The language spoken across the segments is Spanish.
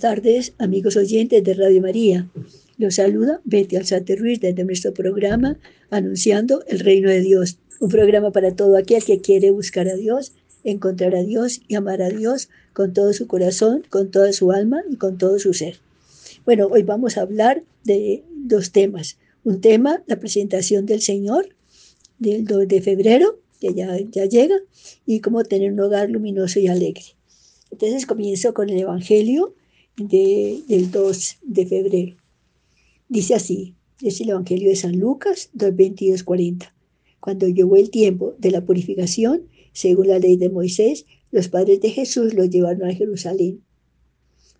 Buenas tardes, amigos oyentes de Radio María. Los saluda Betty Alzate Ruiz desde nuestro programa Anunciando el Reino de Dios. Un programa para todo aquel que quiere buscar a Dios, encontrar a Dios y amar a Dios con todo su corazón, con toda su alma y con todo su ser. Bueno, hoy vamos a hablar de dos temas. Un tema, la presentación del Señor del 2 de febrero, que ya, ya llega, y cómo tener un hogar luminoso y alegre. Entonces comienzo con el Evangelio del 2 de febrero. Dice así, es el Evangelio de San Lucas 2, 40. Cuando llegó el tiempo de la purificación, según la ley de Moisés, los padres de Jesús lo llevaron a Jerusalén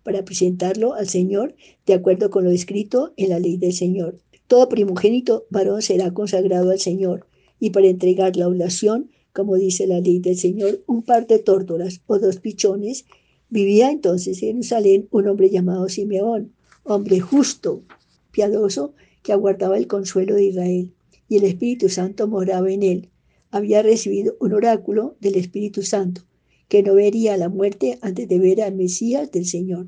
para presentarlo al Señor de acuerdo con lo escrito en la ley del Señor. Todo primogénito varón será consagrado al Señor y para entregar la oblación como dice la ley del Señor, un par de tórtolas o dos pichones, vivía entonces en Jerusalén un hombre llamado Simeón, hombre justo, piadoso, que aguardaba el consuelo de Israel, y el Espíritu Santo moraba en él. Había recibido un oráculo del Espíritu Santo, que no vería la muerte antes de ver al Mesías del Señor.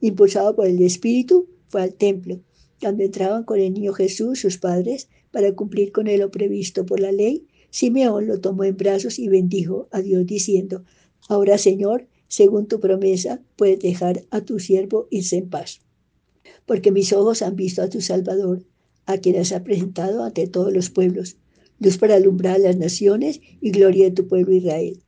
Impulsado por el Espíritu, fue al templo. Cuando entraban con el niño Jesús, sus padres, para cumplir con él lo previsto por la ley, Simeón lo tomó en brazos y bendijo a Dios diciendo, Ahora Señor, según tu promesa, puedes dejar a tu siervo irse en paz. Porque mis ojos han visto a tu Salvador, a quien has presentado ante todos los pueblos, luz para alumbrar las naciones y gloria de tu pueblo Israel.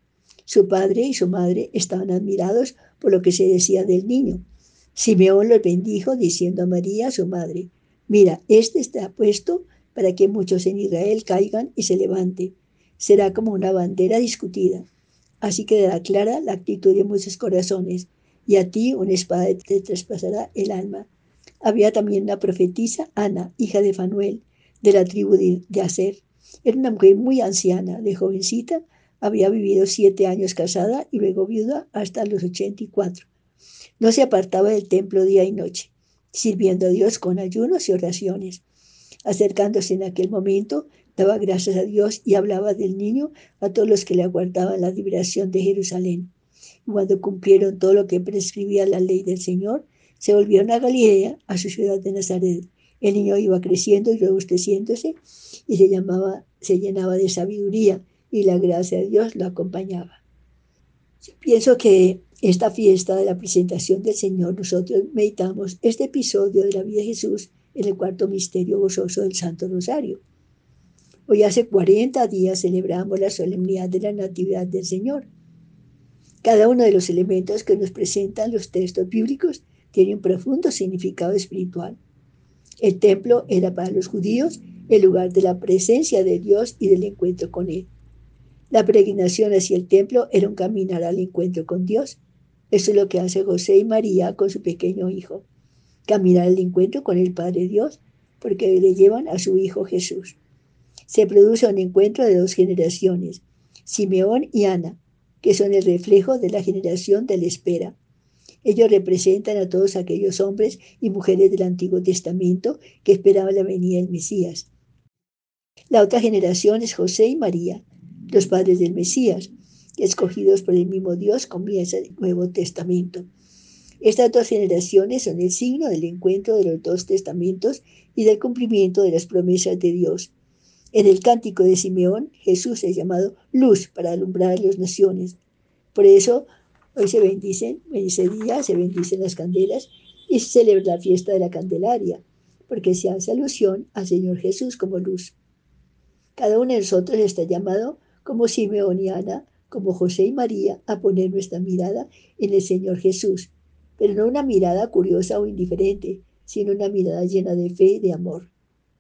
Su padre y su madre estaban admirados por lo que se decía del niño. Simeón los bendijo diciendo a María, su madre, mira, este está puesto para que muchos en Israel caigan y se levante. Será como una bandera discutida. Así quedará clara la actitud de muchos corazones, y a ti una espada te traspasará el alma. Había también una profetisa, Ana, hija de Fanuel, de la tribu de Aser. Era una mujer muy anciana, de jovencita, había vivido siete años casada y luego viuda hasta los ochenta y cuatro. No se apartaba del templo día y noche, sirviendo a Dios con ayunos y oraciones. Acercándose en aquel momento, daba gracias a Dios y hablaba del niño a todos los que le aguardaban la liberación de Jerusalén. Cuando cumplieron todo lo que prescribía la ley del Señor, se volvieron a Galilea, a su ciudad de Nazaret. El niño iba creciendo y robusteciéndose y se, llenaba de sabiduría y la gracia de Dios lo acompañaba. Pienso que esta fiesta de la presentación del Señor, nosotros meditamos este episodio de la vida de Jesús en el cuarto misterio gozoso del Santo Rosario. Hoy hace 40 días celebramos la solemnidad de la Natividad del Señor. Cada uno de los elementos que nos presentan los textos bíblicos tiene un profundo significado espiritual. El templo era para los judíos el lugar de la presencia de Dios y del encuentro con Él. La peregrinación hacia el templo era un caminar al encuentro con Dios. Eso es lo que hace José y María con su pequeño hijo caminar al encuentro con el Padre Dios, porque le llevan a su Hijo Jesús. Se produce un encuentro de dos generaciones, Simeón y Ana, que son el reflejo de la generación de la espera. Ellos representan a todos aquellos hombres y mujeres del Antiguo Testamento que esperaban la venida del Mesías. La otra generación es José y María, los padres del Mesías, escogidos por el mismo Dios comienza el Nuevo Testamento. Estas dos generaciones son el signo del encuentro de los dos testamentos y del cumplimiento de las promesas de Dios. En el cántico de Simeón, Jesús es llamado luz para alumbrar a las naciones. Por eso, hoy se bendicen, en día se bendicen las candelas y se celebra la fiesta de la Candelaria, porque se hace alusión al Señor Jesús como luz. Cada uno de nosotros está llamado, como Simeón y Ana, como José y María, a poner nuestra mirada en el Señor Jesús, pero no una mirada curiosa o indiferente, sino una mirada llena de fe y de amor.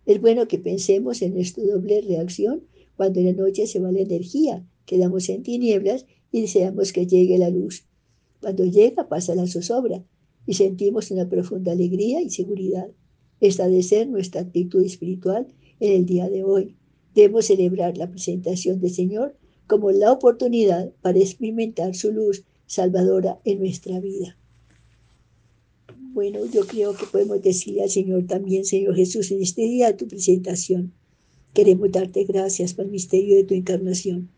Es bueno que pensemos en esta doble reacción cuando en la noche se va la energía, quedamos en tinieblas y deseamos que llegue la luz. Cuando llega pasa la zozobra y sentimos una profunda alegría y seguridad. Esta de ser nuestra actitud espiritual en el día de hoy. Debemos celebrar la presentación del Señor como la oportunidad para experimentar su luz salvadora en nuestra vida. Bueno, yo creo que podemos decirle al Señor también, Señor Jesús, en este día de tu presentación, queremos darte gracias por el misterio de tu encarnación.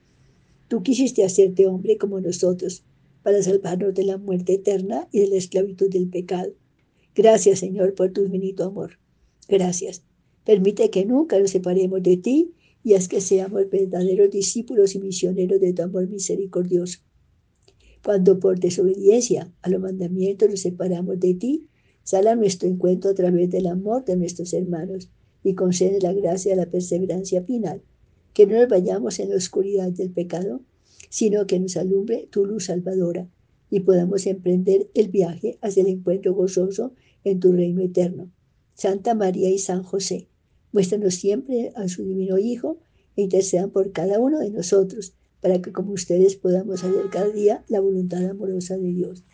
Tú quisiste hacerte hombre como nosotros, para salvarnos de la muerte eterna y de la esclavitud del pecado. Gracias, Señor, por tu infinito amor. Gracias. Permite que nunca nos separemos de ti y haz que seamos verdaderos discípulos y misioneros de tu amor misericordioso. Cuando por desobediencia a los mandamientos nos separamos de ti, sal a nuestro encuentro a través del amor de nuestros hermanos y concede la gracia de la perseverancia final, que no nos vayamos en la oscuridad del pecado, sino que nos alumbre tu luz salvadora y podamos emprender el viaje hacia el encuentro gozoso en tu reino eterno. Santa María y San José, muéstranos siempre a su divino Hijo e intercedan por cada uno de nosotros, para que como ustedes podamos hacer cada día la voluntad amorosa de Dios.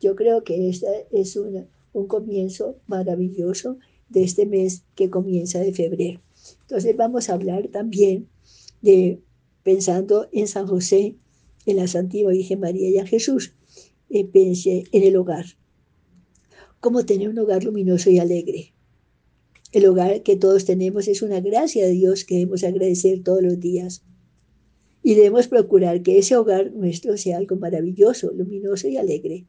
Yo creo que este es un comienzo maravilloso de este mes que comienza de febrero. Entonces vamos a hablar también de, pensando en San José, en la Santísima Virgen María y en Jesús, eh, pense en el hogar. Cómo tener un hogar luminoso y alegre. El hogar que todos tenemos es una gracia de Dios que debemos agradecer todos los días. Y debemos procurar que ese hogar nuestro sea algo maravilloso, luminoso y alegre.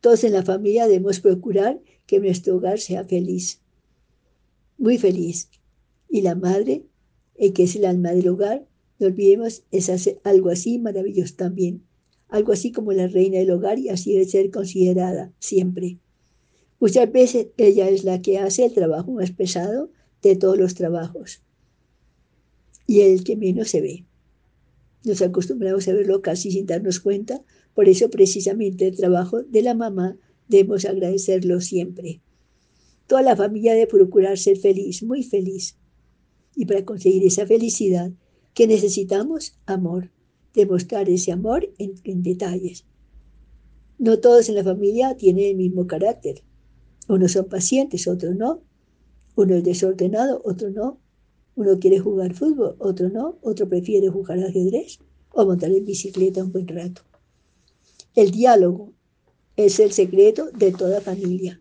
Todos en la familia debemos procurar que nuestro hogar sea feliz, muy feliz. Y la madre, el que es el alma del hogar, no olvidemos, es algo así maravilloso también. Algo así como la reina del hogar y así debe ser considerada siempre. Muchas veces ella es la que hace el trabajo más pesado de todos los trabajos y el que menos se ve. Nos acostumbramos a verlo casi sin darnos cuenta, por eso precisamente el trabajo de la mamá debemos agradecerlo siempre. Toda la familia debe procurar ser feliz, muy feliz. Y para conseguir esa felicidad, ¿qué necesitamos? Amor. Demostrar ese amor en, en detalles. No todos en la familia tienen el mismo carácter. Unos son pacientes, otros no. Uno es desordenado, otro no. Uno quiere jugar fútbol, otro no. Otro prefiere jugar ajedrez o montar en bicicleta un buen rato. El diálogo es el secreto de toda familia.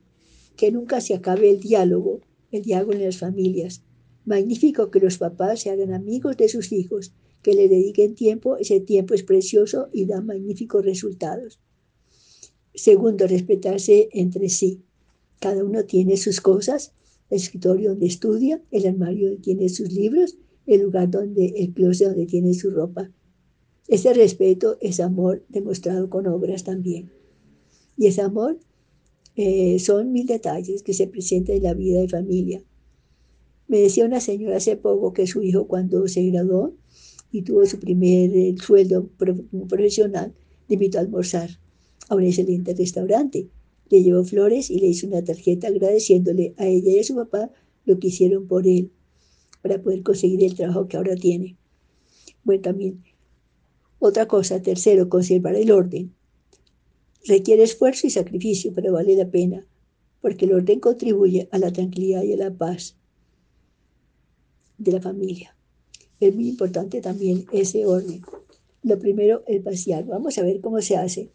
Que nunca se acabe el diálogo, el diálogo en las familias. Magnífico que los papás se hagan amigos de sus hijos, que le dediquen tiempo, ese tiempo es precioso y da magníficos resultados. Segundo, respetarse entre sí. Cada uno tiene sus cosas, el escritorio donde estudia, el armario donde tiene sus libros, el lugar donde, el closet donde tiene su ropa. Ese respeto es amor demostrado con obras también. Y ese amor eh, son mil detalles que se presentan en la vida de familia. Me decía una señora hace poco que su hijo cuando se graduó y tuvo su primer eh, sueldo profesional, le invitó a almorzar a un excelente restaurante le llevó flores y le hizo una tarjeta agradeciéndole a ella y a su papá lo que hicieron por él para poder conseguir el trabajo que ahora tiene. Bueno, también otra cosa, tercero, conservar el orden. Requiere esfuerzo y sacrificio, pero vale la pena, porque el orden contribuye a la tranquilidad y a la paz de la familia. Es muy importante también ese orden. Lo primero es vaciar. Vamos a ver cómo se hace.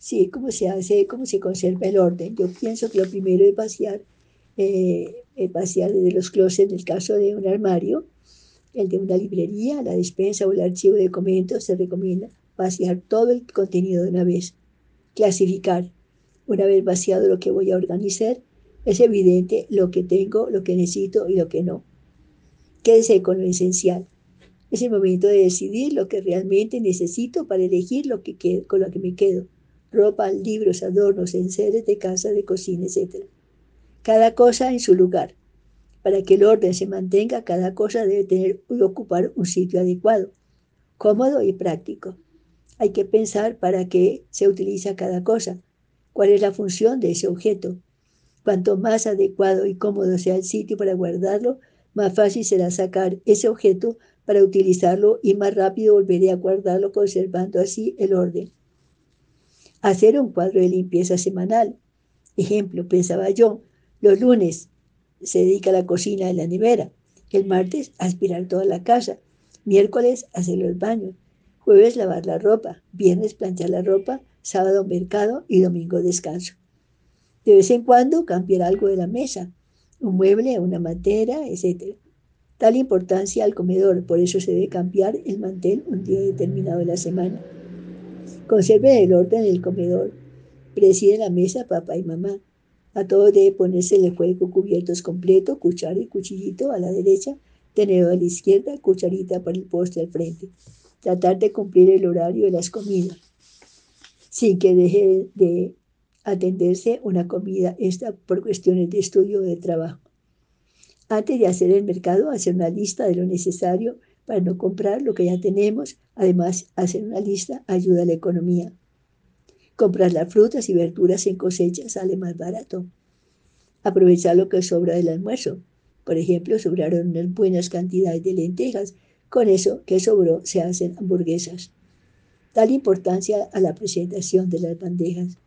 Sí, cómo se hace, cómo se conserva el orden. Yo pienso que lo primero es vaciar, eh, vaciar desde los closets, en el caso de un armario, el de una librería, la despensa o el archivo de documentos, se recomienda vaciar todo el contenido de una vez. Clasificar. Una vez vaciado lo que voy a organizar, es evidente lo que tengo, lo que necesito y lo que no. Quédese con lo esencial. Es el momento de decidir lo que realmente necesito para elegir lo que con lo que me quedo ropa, libros, adornos, enseres de casa, de cocina, etc. Cada cosa en su lugar. Para que el orden se mantenga, cada cosa debe tener y ocupar un sitio adecuado, cómodo y práctico. Hay que pensar para qué se utiliza cada cosa, cuál es la función de ese objeto. Cuanto más adecuado y cómodo sea el sitio para guardarlo, más fácil será sacar ese objeto para utilizarlo y más rápido volveré a guardarlo conservando así el orden hacer un cuadro de limpieza semanal. Ejemplo, pensaba yo, los lunes se dedica a la cocina y la nevera, el martes aspirar toda la casa, miércoles hacer los baños, jueves lavar la ropa, viernes planchar la ropa, sábado mercado y domingo descanso. De vez en cuando cambiar algo de la mesa, un mueble, una mantera, etc. Tal importancia al comedor, por eso se debe cambiar el mantel un día determinado de la semana. Conserven el orden en el comedor. Presiden la mesa papá y mamá. A todos debe ponerse el fuego cubiertos completo, cuchara y cuchillito a la derecha, tenedor a la izquierda, cucharita para el postre al frente. Tratar de cumplir el horario de las comidas, sin que deje de atenderse una comida esta por cuestiones de estudio o de trabajo. Antes de hacer el mercado, hacer una lista de lo necesario para no comprar lo que ya tenemos. Además, hacer una lista ayuda a la economía. Comprar las frutas y verduras en cosecha sale más barato. Aprovechar lo que sobra del almuerzo. Por ejemplo, sobraron unas buenas cantidades de lentejas. Con eso que sobró se hacen hamburguesas. Dar importancia a la presentación de las bandejas.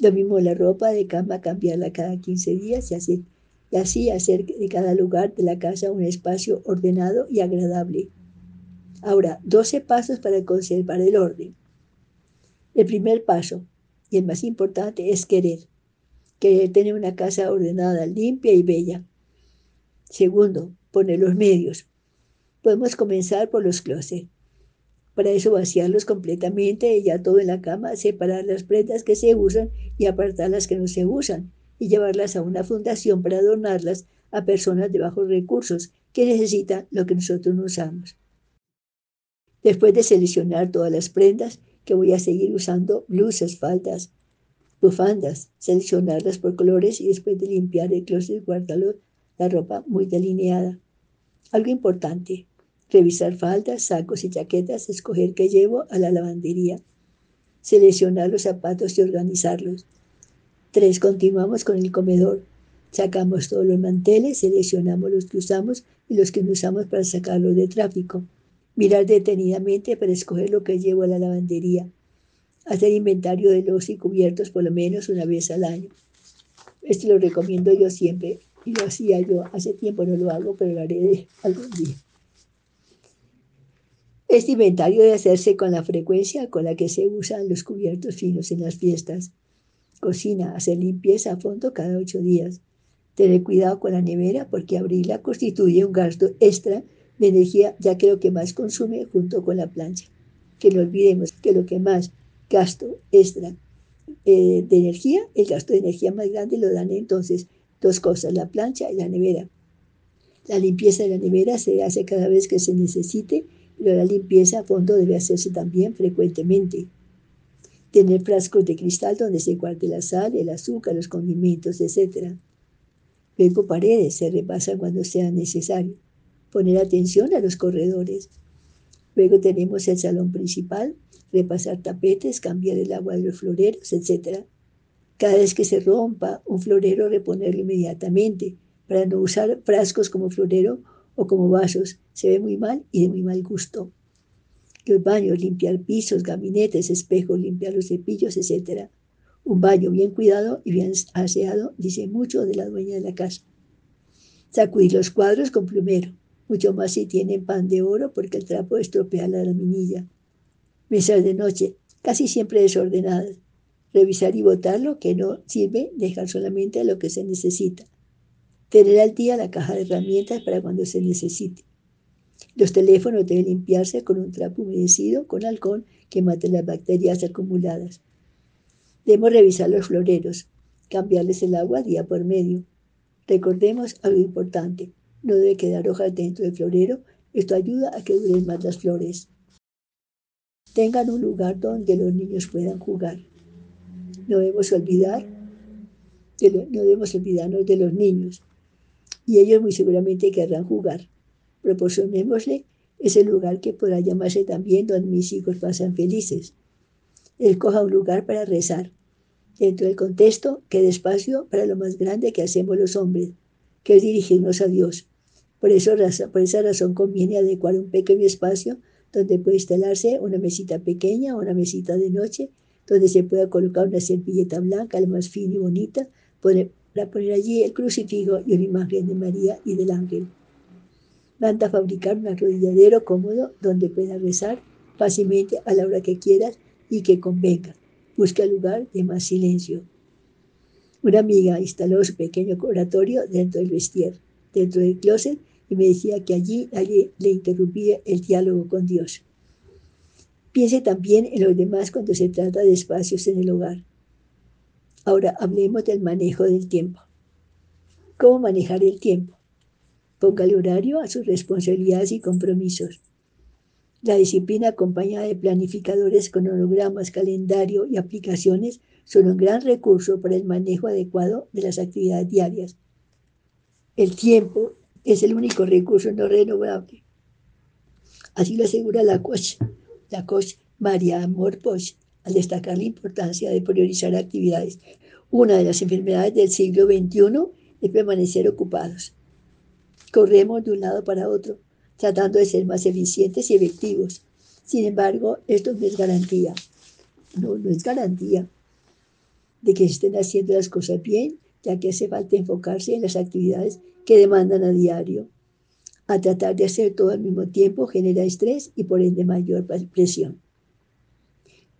Lo mismo la ropa de cama, cambiarla cada 15 días y así, y así hacer de cada lugar de la casa un espacio ordenado y agradable. Ahora, 12 pasos para conservar el orden. El primer paso, y el más importante, es querer. Querer tener una casa ordenada, limpia y bella. Segundo, poner los medios. Podemos comenzar por los closets. Para eso vaciarlos completamente y ya todo en la cama, separar las prendas que se usan y apartar las que no se usan y llevarlas a una fundación para donarlas a personas de bajos recursos que necesitan lo que nosotros no usamos. Después de seleccionar todas las prendas, que voy a seguir usando blusas, faldas, bufandas, seleccionarlas por colores y después de limpiar el closet, guardarlo la ropa muy delineada. Algo importante, revisar faldas, sacos y chaquetas, escoger qué llevo a la lavandería, seleccionar los zapatos y organizarlos. Tres, continuamos con el comedor. Sacamos todos los manteles, seleccionamos los que usamos y los que no usamos para sacarlos de tráfico mirar detenidamente para escoger lo que llevo a la lavandería, hacer inventario de los y cubiertos por lo menos una vez al año. Esto lo recomiendo yo siempre y lo hacía yo. Hace tiempo no lo hago, pero lo haré algún día. Este inventario debe hacerse con la frecuencia con la que se usan los cubiertos finos en las fiestas. Cocina, hacer limpieza a fondo cada ocho días. Tener cuidado con la nevera porque abrirla constituye un gasto extra de energía, ya que lo que más consume junto con la plancha. Que no olvidemos que lo que más gasto extra eh, de energía, el gasto de energía más grande lo dan entonces dos cosas, la plancha y la nevera. La limpieza de la nevera se hace cada vez que se necesite, pero la limpieza a fondo debe hacerse también frecuentemente. Tener frascos de cristal donde se guarde la sal, el azúcar, los condimentos, etc. Luego paredes se repasan cuando sea necesario poner atención a los corredores. Luego tenemos el salón principal, repasar tapetes, cambiar el agua de los floreros, etc. Cada vez que se rompa un florero, reponerlo inmediatamente para no usar frascos como florero o como vasos. Se ve muy mal y de muy mal gusto. Los baños, limpiar pisos, gabinetes, espejos, limpiar los cepillos, etc. Un baño bien cuidado y bien aseado dice mucho de la dueña de la casa. Sacudir los cuadros con plumero mucho más si tienen pan de oro porque el trapo estropea la laminilla. Mesas de noche, casi siempre desordenadas. Revisar y botar lo que no sirve, dejar solamente lo que se necesita. Tener al día la caja de herramientas para cuando se necesite. Los teléfonos deben limpiarse con un trapo humedecido con alcohol que mate las bacterias acumuladas. Debemos revisar los floreros, cambiarles el agua día por medio. Recordemos algo importante no debe quedar hojas dentro del florero. Esto ayuda a que duren más las flores. Tengan un lugar donde los niños puedan jugar. No debemos olvidar, no debemos olvidarnos de los niños. Y ellos muy seguramente querrán jugar. Proporcionémosle ese lugar que podrá llamarse también donde mis hijos pasan felices. Escoja un lugar para rezar. Dentro del contexto, quede espacio para lo más grande que hacemos los hombres, que es dirigirnos a Dios. Por esa razón conviene adecuar un pequeño espacio donde puede instalarse una mesita pequeña o una mesita de noche, donde se pueda colocar una servilleta blanca, la más fina y bonita, para poner allí el crucifijo y una imagen de María y del ángel. Manda a fabricar un arrodilladero cómodo donde pueda rezar fácilmente a la hora que quieras y que convenga. Busca lugar de más silencio. Una amiga instaló su pequeño oratorio dentro del vestier dentro del closet y me decía que allí, allí le interrumpía el diálogo con Dios. Piense también en los demás cuando se trata de espacios en el hogar. Ahora hablemos del manejo del tiempo. ¿Cómo manejar el tiempo? Póngale horario a sus responsabilidades y compromisos. La disciplina acompañada de planificadores, cronogramas, calendario y aplicaciones son un gran recurso para el manejo adecuado de las actividades diarias. El tiempo es el único recurso no renovable. Así lo asegura la coach, la María Amor Poch, al destacar la importancia de priorizar actividades. Una de las enfermedades del siglo XXI es permanecer ocupados corremos de un lado para otro, tratando de ser más eficientes y efectivos. Sin embargo, esto no es garantía. No, no es garantía de que estén haciendo las cosas bien, ya que hace falta enfocarse en las actividades que demandan a diario. A tratar de hacer todo al mismo tiempo genera estrés y por ende mayor presión.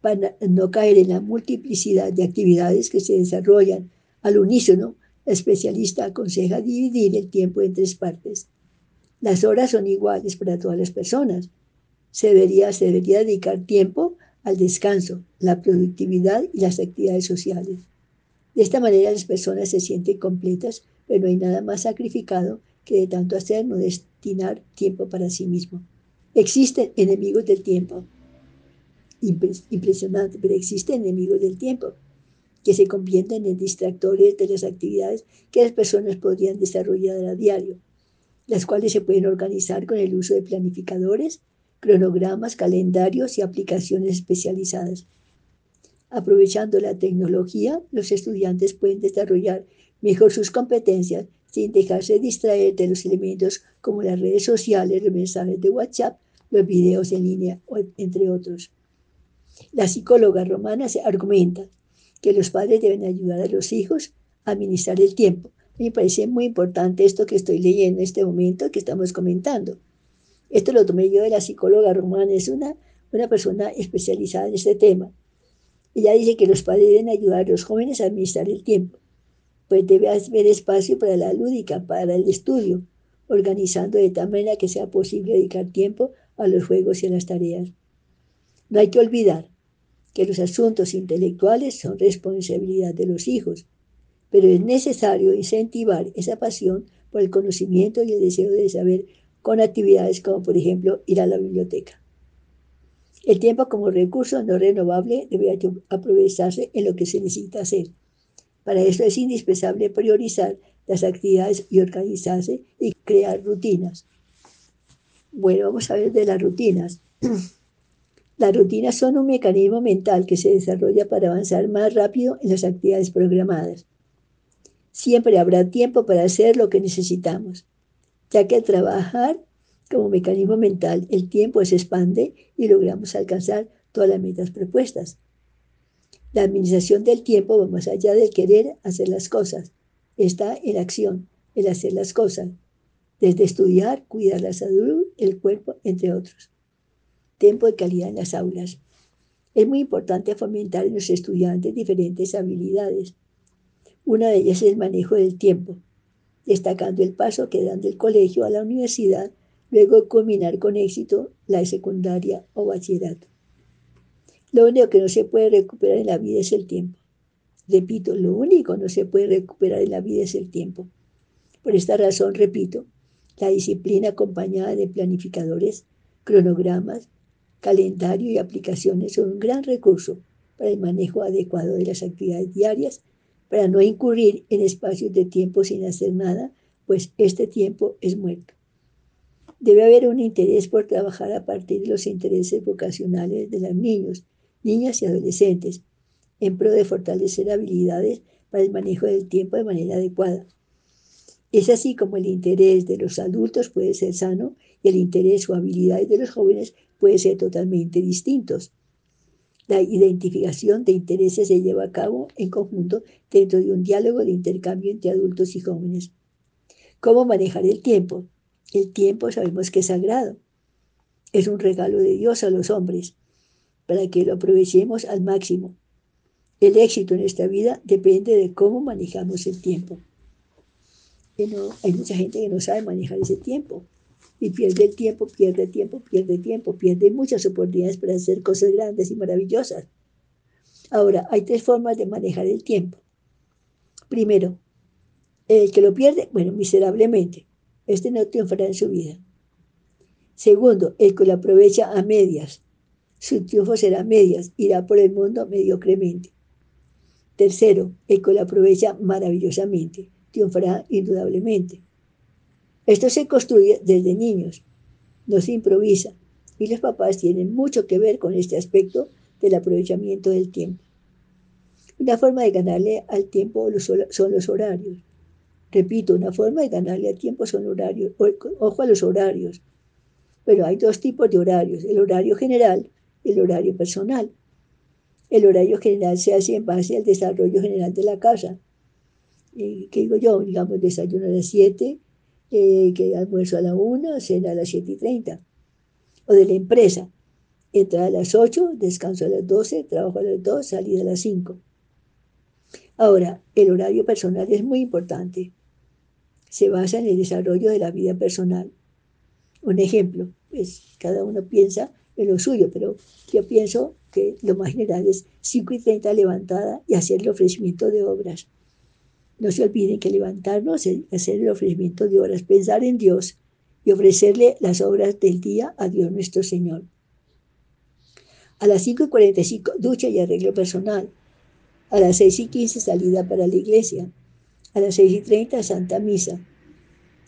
Para no caer en la multiplicidad de actividades que se desarrollan al unísono, el especialista aconseja dividir el tiempo en tres partes. Las horas son iguales para todas las personas. Se debería, se debería dedicar tiempo al descanso, la productividad y las actividades sociales. De esta manera las personas se sienten completas, pero no hay nada más sacrificado que de tanto hacer no destinar tiempo para sí mismo. Existen enemigos del tiempo. Impresionante, pero existen enemigos del tiempo que se convierten en distractores de las actividades que las personas podrían desarrollar a diario, las cuales se pueden organizar con el uso de planificadores, cronogramas, calendarios y aplicaciones especializadas. Aprovechando la tecnología, los estudiantes pueden desarrollar mejor sus competencias sin dejarse distraer de los elementos como las redes sociales, los mensajes de WhatsApp, los videos en línea, entre otros. La psicóloga romana se argumenta que los padres deben ayudar a los hijos a administrar el tiempo. Me parece muy importante esto que estoy leyendo en este momento que estamos comentando. Esto lo tomé yo de la psicóloga romana, es una, una persona especializada en este tema. Ella dice que los padres deben ayudar a los jóvenes a administrar el tiempo, pues debe haber espacio para la lúdica, para el estudio, organizando de tal manera que sea posible dedicar tiempo a los juegos y a las tareas. No hay que olvidar que los asuntos intelectuales son responsabilidad de los hijos, pero es necesario incentivar esa pasión por el conocimiento y el deseo de saber con actividades como por ejemplo ir a la biblioteca. El tiempo como recurso no renovable debe aprovecharse en lo que se necesita hacer. Para eso es indispensable priorizar las actividades y organizarse y crear rutinas. Bueno, vamos a ver de las rutinas. Las rutinas son un mecanismo mental que se desarrolla para avanzar más rápido en las actividades programadas. Siempre habrá tiempo para hacer lo que necesitamos, ya que al trabajar como mecanismo mental el tiempo se expande y logramos alcanzar todas las metas propuestas. La administración del tiempo va más allá del querer hacer las cosas. Está en acción, el hacer las cosas, desde estudiar, cuidar la salud, el cuerpo, entre otros tiempo de calidad en las aulas. Es muy importante fomentar en los estudiantes diferentes habilidades. Una de ellas es el manejo del tiempo, destacando el paso que dan del colegio a la universidad, luego de culminar con éxito la secundaria o bachillerato. Lo único que no se puede recuperar en la vida es el tiempo. Repito, lo único que no se puede recuperar en la vida es el tiempo. Por esta razón, repito, la disciplina acompañada de planificadores, cronogramas, calendario y aplicaciones son un gran recurso para el manejo adecuado de las actividades diarias, para no incurrir en espacios de tiempo sin hacer nada, pues este tiempo es muerto. Debe haber un interés por trabajar a partir de los intereses vocacionales de los niños, niñas y adolescentes, en pro de fortalecer habilidades para el manejo del tiempo de manera adecuada. Es así como el interés de los adultos puede ser sano y el interés o habilidades de los jóvenes puede ser totalmente distintos. La identificación de intereses se lleva a cabo en conjunto dentro de un diálogo de intercambio entre adultos y jóvenes. ¿Cómo manejar el tiempo? El tiempo sabemos que es sagrado. Es un regalo de Dios a los hombres para que lo aprovechemos al máximo. El éxito en esta vida depende de cómo manejamos el tiempo. hay mucha gente que no sabe manejar ese tiempo. Y pierde el tiempo, pierde tiempo, pierde tiempo, pierde muchas oportunidades para hacer cosas grandes y maravillosas. Ahora, hay tres formas de manejar el tiempo. Primero, el que lo pierde, bueno, miserablemente. Este no triunfará en su vida. Segundo, el que lo aprovecha a medias. Su triunfo será a medias, irá por el mundo mediocremente. Tercero, el que lo aprovecha maravillosamente, triunfará indudablemente. Esto se construye desde niños, no se improvisa, y los papás tienen mucho que ver con este aspecto del aprovechamiento del tiempo. Una forma de ganarle al tiempo son los horarios. Repito, una forma de ganarle al tiempo son horarios. Ojo a los horarios. Pero hay dos tipos de horarios, el horario general y el horario personal. El horario general se hace en base al desarrollo general de la casa. ¿Qué digo yo? Digamos, desayuno a las 7, eh, que almuerzo a la 1, cena a las 7 y 30. O de la empresa. Entra a las 8, descanso a las 12, trabajo a las 2, salida a las 5. Ahora, el horario personal es muy importante. Se basa en el desarrollo de la vida personal. Un ejemplo, pues cada uno piensa en lo suyo, pero yo pienso que lo más general es 5 y 30 levantada y hacer el ofrecimiento de obras. No se olviden que levantarnos es hacer el ofrecimiento de obras, pensar en Dios y ofrecerle las obras del día a Dios nuestro Señor. A las 5 y 45, ducha y arreglo personal. A las 6 y 15, salida para la iglesia. A las 6 y 30, Santa Misa.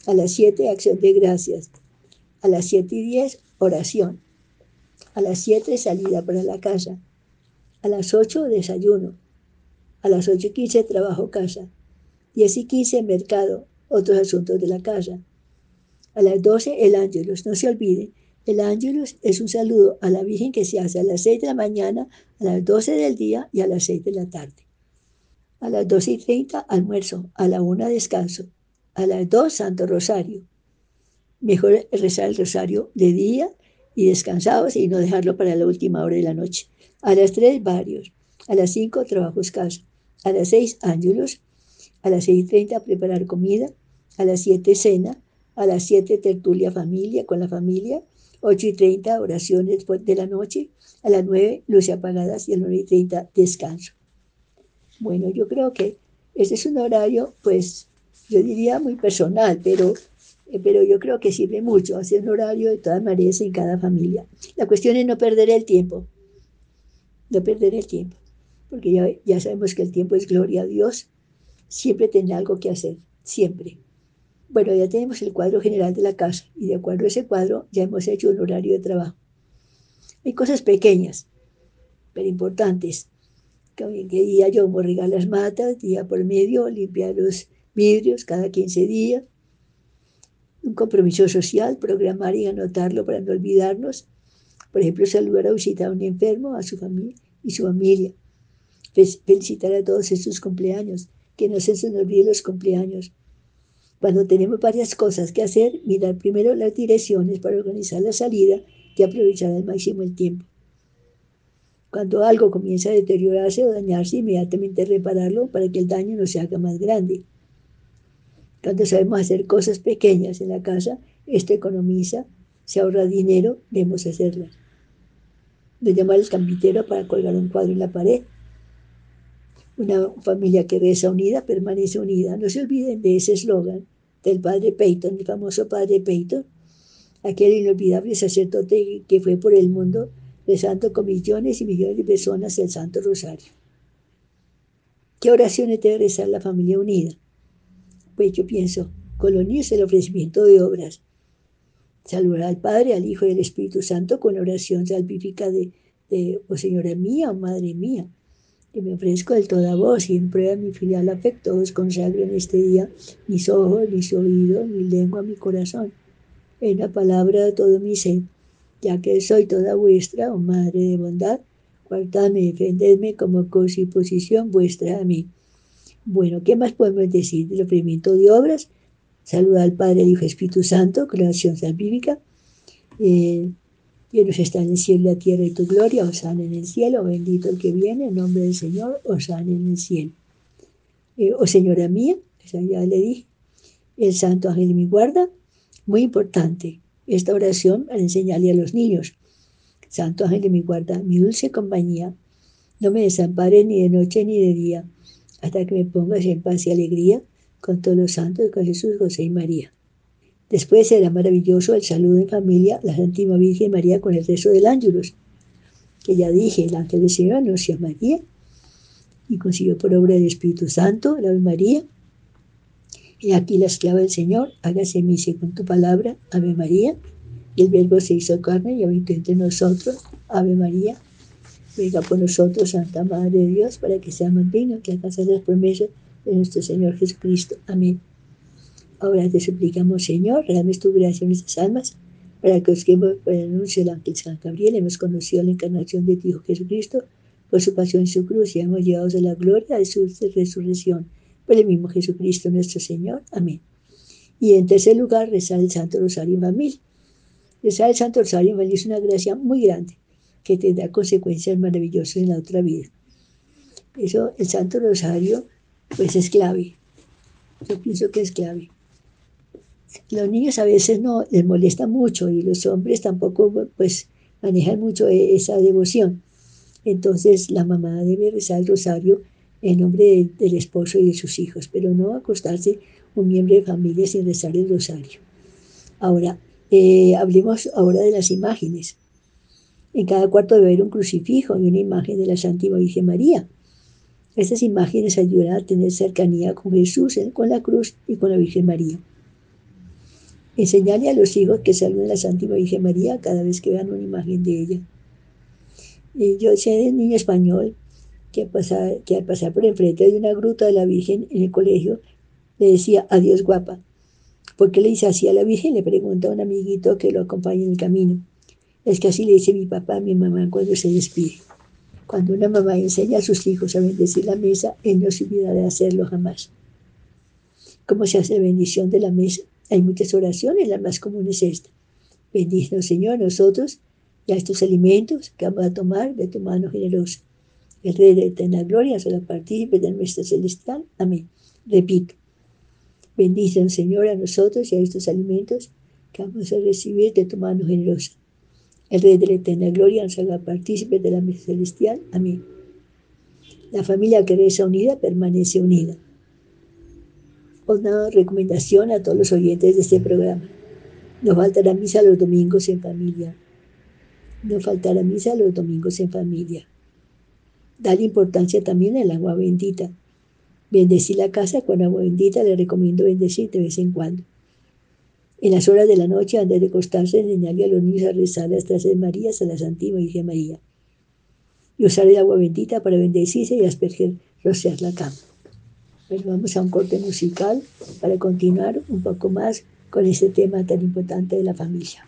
A las 7, acción de gracias. A las 7 y 10, oración. A las 7, salida para la casa. A las 8, desayuno. A las 8 y 15, trabajo casa. 10 y 15, mercado, otros asuntos de la casa. A las 12, el ángelus. No se olviden el ángelus es un saludo a la Virgen que se hace a las 6 de la mañana, a las 12 del día y a las 6 de la tarde. A las 12 y 30 almuerzo, a la 1 descanso, a las 2 Santo Rosario. Mejor rezar el rosario de día y descansados y no dejarlo para la última hora de la noche. A las 3 varios, a las 5 trabajos casa, a las 6 ángelos, a las 6 y 30 preparar comida, a las 7 cena, a las 7 tertulia familia con la familia, 8 y 30 oraciones de la noche, a las 9 luces apagadas y a las 9 y 30 descanso. Bueno, yo creo que este es un horario, pues, yo diría muy personal, pero, eh, pero yo creo que sirve mucho hacer un horario de todas maneras en cada familia. La cuestión es no perder el tiempo, no perder el tiempo, porque ya, ya sabemos que el tiempo es gloria a Dios, siempre tiene algo que hacer, siempre. Bueno, ya tenemos el cuadro general de la casa y de acuerdo a ese cuadro ya hemos hecho un horario de trabajo. Hay cosas pequeñas, pero importantes. Que día yo regar las matas, día por medio, limpiar los vidrios cada 15 días. Un compromiso social, programar y anotarlo para no olvidarnos. Por ejemplo, saludar o visitar a un enfermo, a su familia y su familia. Felicitar a todos en sus cumpleaños, que no se nos olvide los cumpleaños cuando tenemos varias cosas que hacer, mirar primero las direcciones para organizar la salida y aprovechar al máximo el tiempo. Cuando algo comienza a deteriorarse o dañarse, inmediatamente repararlo para que el daño no se haga más grande. Cuando sabemos hacer cosas pequeñas en la casa, esto economiza, se ahorra dinero, debemos hacerlas. No llamar al campitero para colgar un cuadro en la pared. Una familia que reza unida permanece unida. No se olviden de ese eslogan del padre Peyton, el famoso padre Peyton, aquel inolvidable sacerdote que fue por el mundo rezando con millones y millones de personas el Santo Rosario. ¿Qué oraciones debe rezar la familia unida? Pues yo pienso, niños el ofrecimiento de obras. Saludar al Padre, al Hijo y al Espíritu Santo con oración salvífica de, de oh Señora mía, oh Madre mía que me ofrezco de toda voz y en prueba mi filial afecto os consagro en este día mis ojos, mis oídos, mi lengua, mi corazón, en la palabra de todo mi ser, ya que soy toda vuestra, oh Madre de bondad, guardadme, defendedme como cosa y posición vuestra a mí. Bueno, ¿qué más podemos decir del ofrecimiento de obras? Saluda al Padre, Hijo Espíritu Santo, creación salvífica. Eh, Llenos está en el cielo la tierra y tu gloria, osana en el cielo, bendito el que viene, en nombre del Señor, osana en el cielo. Eh, oh Señora mía, esa ya le dije, el santo ángel de mi guarda, Muy importante esta oración para enseñarle a los niños. Santo ángel de mi guarda, mi dulce compañía, no me desampares ni de noche ni de día, hasta que me pongas en paz y alegría con todos los santos, con Jesús, José y María. Después será maravilloso el saludo en familia, la Santísima Virgen María con el resto del ángelos, que ya dije, el ángel del Señor anunció a María y consiguió por obra del Espíritu Santo, la Ave María. Y aquí la esclava del Señor, hágase mí con tu palabra, Ave María. Y el Verbo se hizo carne y habitó entre nosotros, Ave María. Venga por nosotros, Santa Madre de Dios, para que seamos dignos que alcance las promesas de nuestro Señor Jesucristo. Amén. Ahora te suplicamos, Señor, regálame tu gracia en nuestras almas, para que os quemos por el anuncio del ángel San Gabriel hemos conocido la encarnación de tu Hijo Jesucristo, por su pasión y su cruz, y hemos llegado a la gloria de su resurrección, por el mismo Jesucristo nuestro Señor. Amén. Y en tercer lugar, rezar el Santo Rosario en familia. Rezar el Santo Rosario en familia es una gracia muy grande, que tendrá consecuencias maravillosas en la otra vida. Eso, el Santo Rosario, pues es clave. Yo pienso que es clave los niños a veces no les molesta mucho y los hombres tampoco pues manejan mucho e, esa devoción. Entonces la mamá debe rezar el rosario en nombre del esposo y de sus hijos, pero no acostarse un miembro de familia sin rezar el rosario. Ahora, eh, hablemos ahora de las imágenes. En cada cuarto debe haber un crucifijo y una imagen de la Santísima Virgen María. Estas imágenes ayudan a tener cercanía con Jesús, eh, con la cruz y con la Virgen María. Enseñarle a los hijos que saluden a la Santísima Virgen María cada vez que vean una imagen de ella. Y yo sé de niño español que, que al pasar por enfrente de una gruta de la Virgen en el colegio le decía, adiós guapa. ¿Por qué le dice así a la Virgen? Le pregunta a un amiguito que lo acompaña en el camino. Es que así le dice mi papá a mi mamá cuando se despide. Cuando una mamá enseña a sus hijos a bendecir la mesa, él no se olvidará de hacerlo jamás. ¿Cómo se hace la bendición de la mesa? Hay muchas oraciones, la más común es esta. Bendícenos, Señor, nosotros y a estos alimentos que vamos a tomar de tu mano generosa. El Rey de eterna gloria se la partícipe de nuestra celestial. Amén. Repito. Bendícenos, Señor, a nosotros y a estos alimentos que vamos a recibir de tu mano generosa. El Rey de la eterna gloria nos haga partícipe de la mesa celestial. Amén. La familia que reza unida permanece unida una recomendación a todos los oyentes de este programa. No faltará misa los domingos en familia. No faltará misa los domingos en familia. Dale importancia también al agua bendita. Bendecir la casa con agua bendita le recomiendo bendecir de vez en cuando. En las horas de la noche, antes de acostarse, enseñarle a los niños a rezar las tres Marías a la Santísima Virgen María. Y usar el agua bendita para bendecirse y asperger, rociar la cama. Bueno, vamos a un corte musical para continuar un poco más con este tema tan importante de la familia.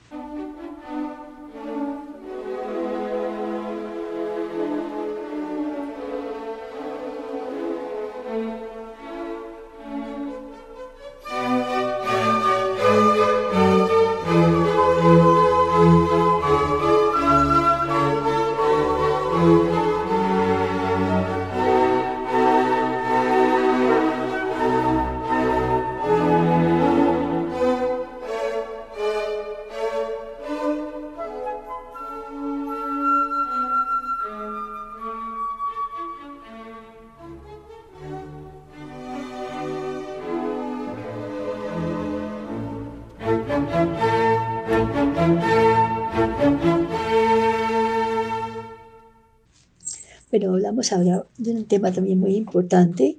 De un tema también muy importante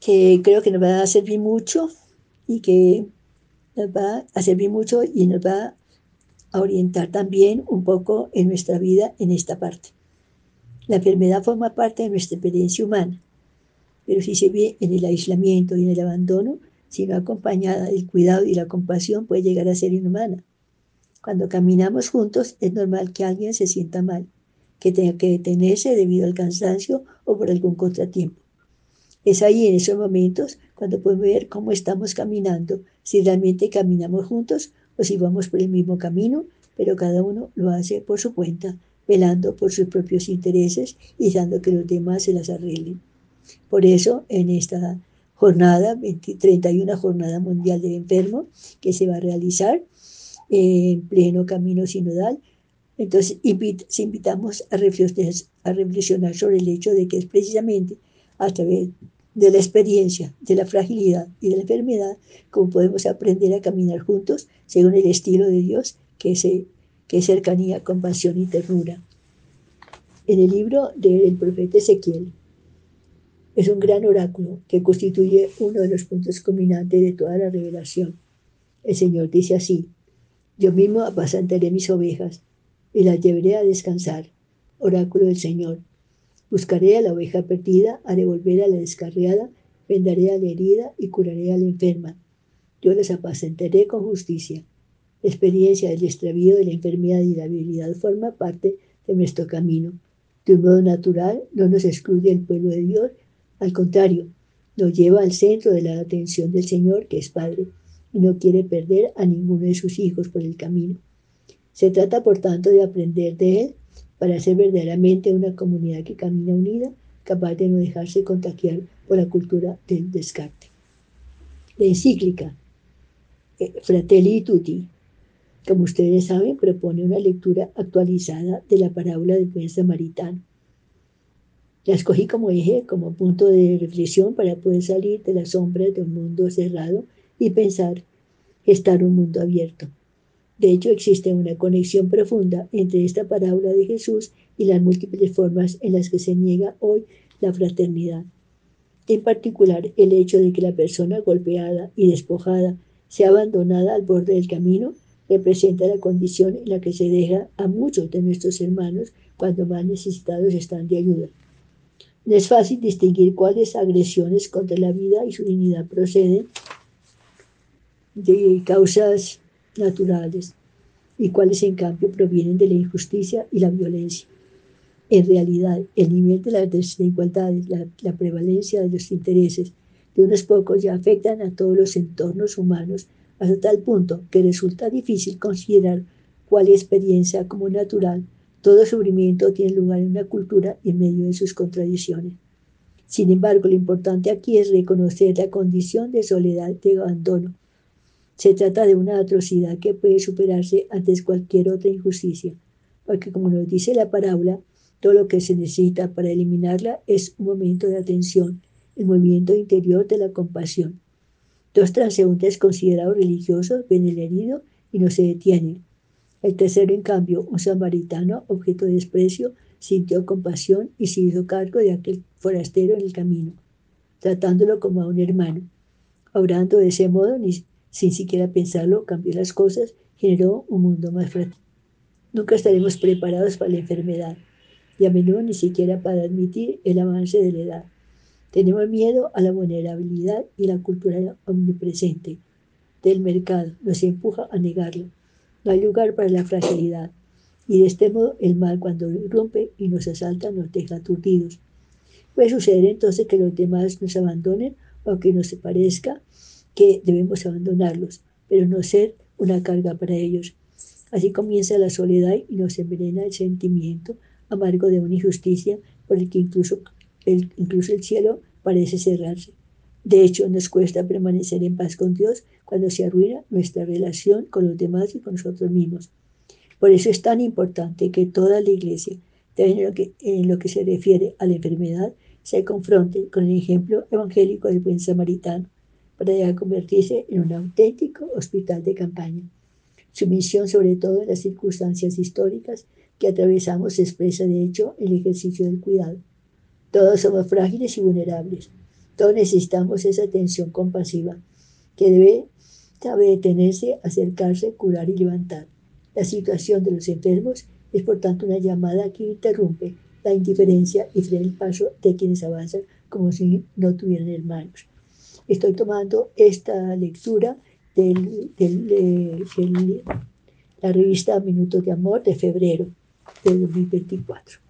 que creo que nos va a servir mucho y que nos va a servir mucho y nos va a orientar también un poco en nuestra vida en esta parte. La enfermedad forma parte de nuestra experiencia humana, pero si se ve en el aislamiento y en el abandono, si no acompañada del cuidado y la compasión, puede llegar a ser inhumana. Cuando caminamos juntos, es normal que alguien se sienta mal que tenga que detenerse debido al cansancio o por algún contratiempo. Es ahí en esos momentos cuando podemos ver cómo estamos caminando, si realmente caminamos juntos o si vamos por el mismo camino, pero cada uno lo hace por su cuenta, velando por sus propios intereses y dando que los demás se las arreglen. Por eso, en esta jornada, 31 Jornada Mundial del Enfermo, que se va a realizar en pleno camino sinodal. Entonces, invitamos a reflexionar, sobre el hecho de que es precisamente a través de la experiencia, de la fragilidad y de la enfermedad, como podemos aprender a caminar juntos según el estilo de Dios, que es, que es cercanía, compasión y ternura. En el libro del profeta Ezequiel, es un gran oráculo que constituye uno de los puntos culminantes de toda la revelación. El Señor dice así, yo mismo apacentaré mis ovejas y las llevaré a descansar. Oráculo del Señor. Buscaré a la oveja perdida, haré volver a la descarriada, vendaré a la herida y curaré a la enferma. Yo las apacentaré con justicia. La experiencia del extravío de la enfermedad y la habilidad forma parte de nuestro camino. De un modo natural, no nos excluye el pueblo de Dios, al contrario, nos lleva al centro de la atención del Señor, que es Padre, y no quiere perder a ninguno de sus hijos por el camino. Se trata, por tanto, de aprender de Él para ser verdaderamente una comunidad que camina unida, capaz de no dejarse contagiar por la cultura del descarte. La encíclica eh, Fratelli Tutti, como ustedes saben, propone una lectura actualizada de la parábola del buen samaritano la escogí como eje, como punto de reflexión para poder salir de las sombras de un mundo cerrado y pensar estar un mundo abierto. De hecho, existe una conexión profunda entre esta parábola de Jesús y las múltiples formas en las que se niega hoy la fraternidad. En particular, el hecho de que la persona golpeada y despojada sea abandonada al borde del camino representa la condición en la que se deja a muchos de nuestros hermanos cuando más necesitados están de ayuda. No es fácil distinguir cuáles agresiones contra la vida y su dignidad proceden de causas naturales y cuáles en cambio provienen de la injusticia y la violencia. En realidad, el nivel de las desigualdades, la, prevalencia de los intereses de unos pocos ya afectan a todos los entornos humanos hasta tal punto que resulta difícil considerar cuál experiencia como natural todo sufrimiento tiene lugar en una cultura y en medio de sus contradicciones. Sin embargo, lo importante aquí es reconocer la condición de soledad, de abandono. Se trata de una atrocidad que puede superarse antes cualquier otra injusticia, porque como nos dice la parábola, todo lo que se necesita para eliminarla es un momento de atención, el movimiento interior de la compasión. Dos transeúntes considerados religiosos ven el herido y no se detienen. El tercero, en cambio, un samaritano, objeto de desprecio, sintió compasión y se hizo cargo de aquel forastero en el camino, tratándolo como a un hermano. Obrando de ese modo, ni, sin siquiera pensarlo, cambió las cosas, generó un mundo más fraterno. Nunca estaremos preparados para la enfermedad y a menudo ni siquiera para admitir el avance de la edad. Tenemos miedo a la vulnerabilidad y la cultura omnipresente del mercado nos empuja a negarlo no hay lugar para la fragilidad. Y de este modo el mal cuando irrumpe y nos asalta nos deja aturdidos. Puede suceder entonces que los demás nos abandonen, aunque nos parezca que debemos abandonarlos, pero no ser una carga para ellos. Así comienza la soledad y nos envenena el sentimiento amargo de una injusticia por el que incluso el, incluso el cielo parece cerrarse. De hecho, nos cuesta permanecer en paz con Dios cuando se arruina nuestra relación con los demás y con nosotros mismos. Por eso es tan importante que toda la iglesia, en en lo que se refiere a la enfermedad, se confronte con el ejemplo evangélico del buen samaritano para convertirse en un auténtico hospital de campaña. Su misión, sobre todo en las circunstancias históricas que atravesamos, se expresa de hecho en el ejercicio del cuidado. Todos somos frágiles y vulnerables. Todos necesitamos esa atención compasiva que debe Cabe detenerse, acercarse, curar y levantar. La situación de los enfermos es por tanto una llamada que interrumpe la indiferencia y frena el paso de quienes avanzan como si no tuvieran hermanos. Estoy tomando esta lectura de la revista Minutos de Amor de febrero de 2024.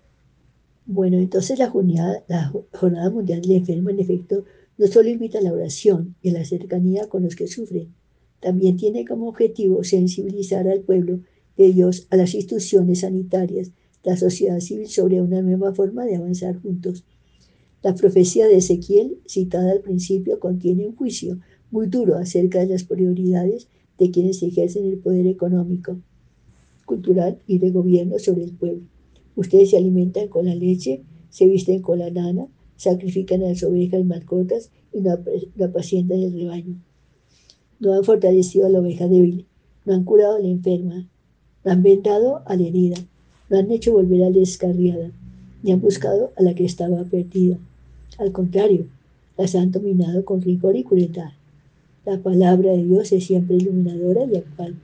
Bueno, entonces la jornada, Mundial del Enfermo, en efecto, no solo invita a la oración y a la cercanía con los que sufren, también tiene como objetivo sensibilizar al pueblo de Dios, a las instituciones sanitarias, la sociedad civil sobre una nueva forma de avanzar juntos. La profecía de Ezequiel, citada al principio, contiene un juicio muy duro acerca de las prioridades de quienes ejercen el poder económico, cultural y de gobierno sobre el pueblo. Ustedes se alimentan con la leche, se visten con la lana, sacrifican a las ovejas mascotas y no, apacientan el rebaño. No han fortalecido a la oveja débil, no han curado a la enferma, no han vendado a la herida, no han hecho volver a la descarriada, ni han buscado a la que estaba perdida. Al contrario, las han dominado con rigor y crueldad. La palabra de Dios es siempre iluminadora y actual,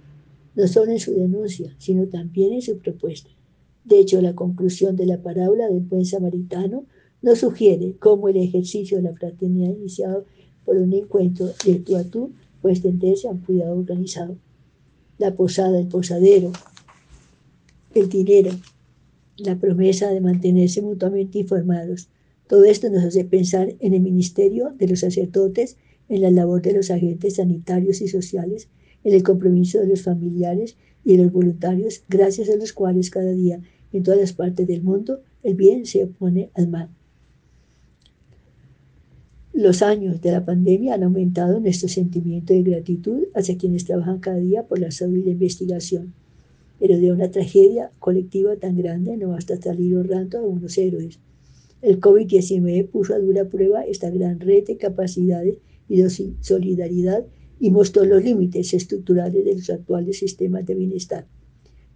no solo en su denuncia, sino también en su propuesta. De hecho, la conclusión de la parábola del buen samaritano nos sugiere cómo el ejercicio de la fraternidad iniciado por un encuentro de tú a tú puede extenderse a un cuidado organizado. La posada, el posadero, el dinero, la promesa de mantenerse mutuamente informados, todo esto nos hace pensar en el ministerio de los sacerdotes, en la labor de los agentes sanitarios y sociales, en el compromiso de los familiares y de los voluntarios, gracias a los cuales cada día en todas las partes del mundo el bien se opone al mal. Los años de la pandemia han aumentado nuestro sentimiento de gratitud hacia quienes trabajan cada día por la salud y la investigación. Pero de una tragedia colectiva tan grande no basta salir honrando a unos héroes. El COVID-19 puso a dura prueba esta gran red de capacidades y de solidaridad y mostró los límites estructurales de los actuales sistemas de bienestar.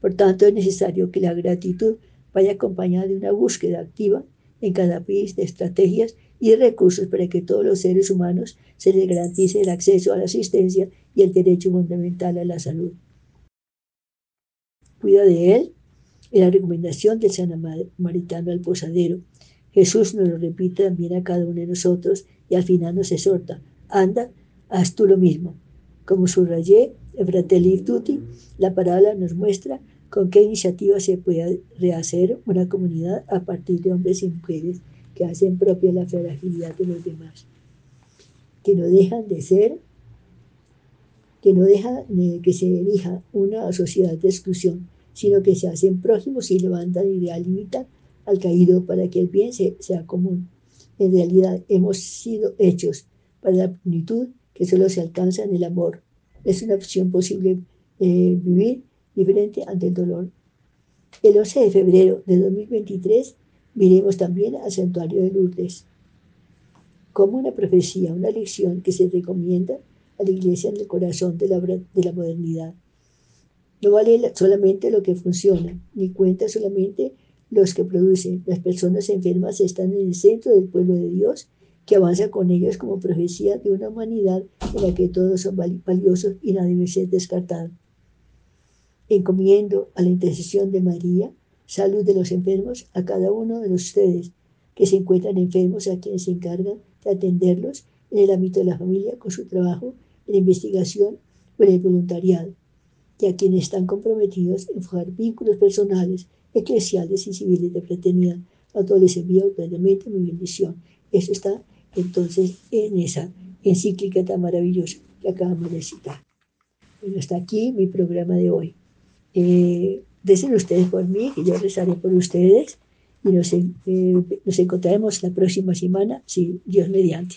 Por tanto, es necesario que la gratitud vaya acompañada de una búsqueda activa en cada país de estrategias y recursos para que todos los seres humanos se les garantice el acceso a la asistencia y el derecho fundamental a la salud. Cuida de él en la recomendación del San Maritano al Posadero, Jesús nos lo repite también a cada uno de nosotros y al final nos exhorta, anda, haz tú lo mismo. Como subrayé en Fratelli Tutti, la parábola nos muestra con qué iniciativa se puede rehacer una comunidad a partir de hombres y mujeres que hacen propia la fragilidad de los demás, que no dejan de ser, que no deja que se elija una sociedad de exclusión, sino que se hacen prójimos y levantan y limitan al caído para que el bien sea común. En realidad hemos sido hechos para la plenitud que solo se alcanza en el amor. Es una opción posible eh, vivir diferente ante el dolor. El 11 de febrero de 2023 miremos también al santuario de Lourdes como una profecía, una lección que se recomienda a la iglesia en el corazón de la, de la modernidad. No vale solamente lo que funciona, ni cuenta solamente los que producen. Las personas enfermas están en el centro del pueblo de Dios, que avanza con ellos como profecía de una humanidad en la que todos son valiosos y nadie debe ser descartado. Encomiendo a la intercesión de María, salud de los enfermos, a cada uno de ustedes que se encuentran enfermos, a quienes se encargan de atenderlos en el ámbito de la familia, con su trabajo, en la investigación o en el voluntariado, y a quienes están comprometidos en forjar vínculos personales eclesiales y civiles de fraternidad. A todos les envío plenamente mi bendición. Eso está entonces en esa encíclica tan maravillosa que acabamos de citar. Bueno, hasta aquí mi programa de hoy. Eh, ustedes por mí, que yo rezaré por ustedes y nos, eh, nos encontraremos la próxima semana, si Dios mediante.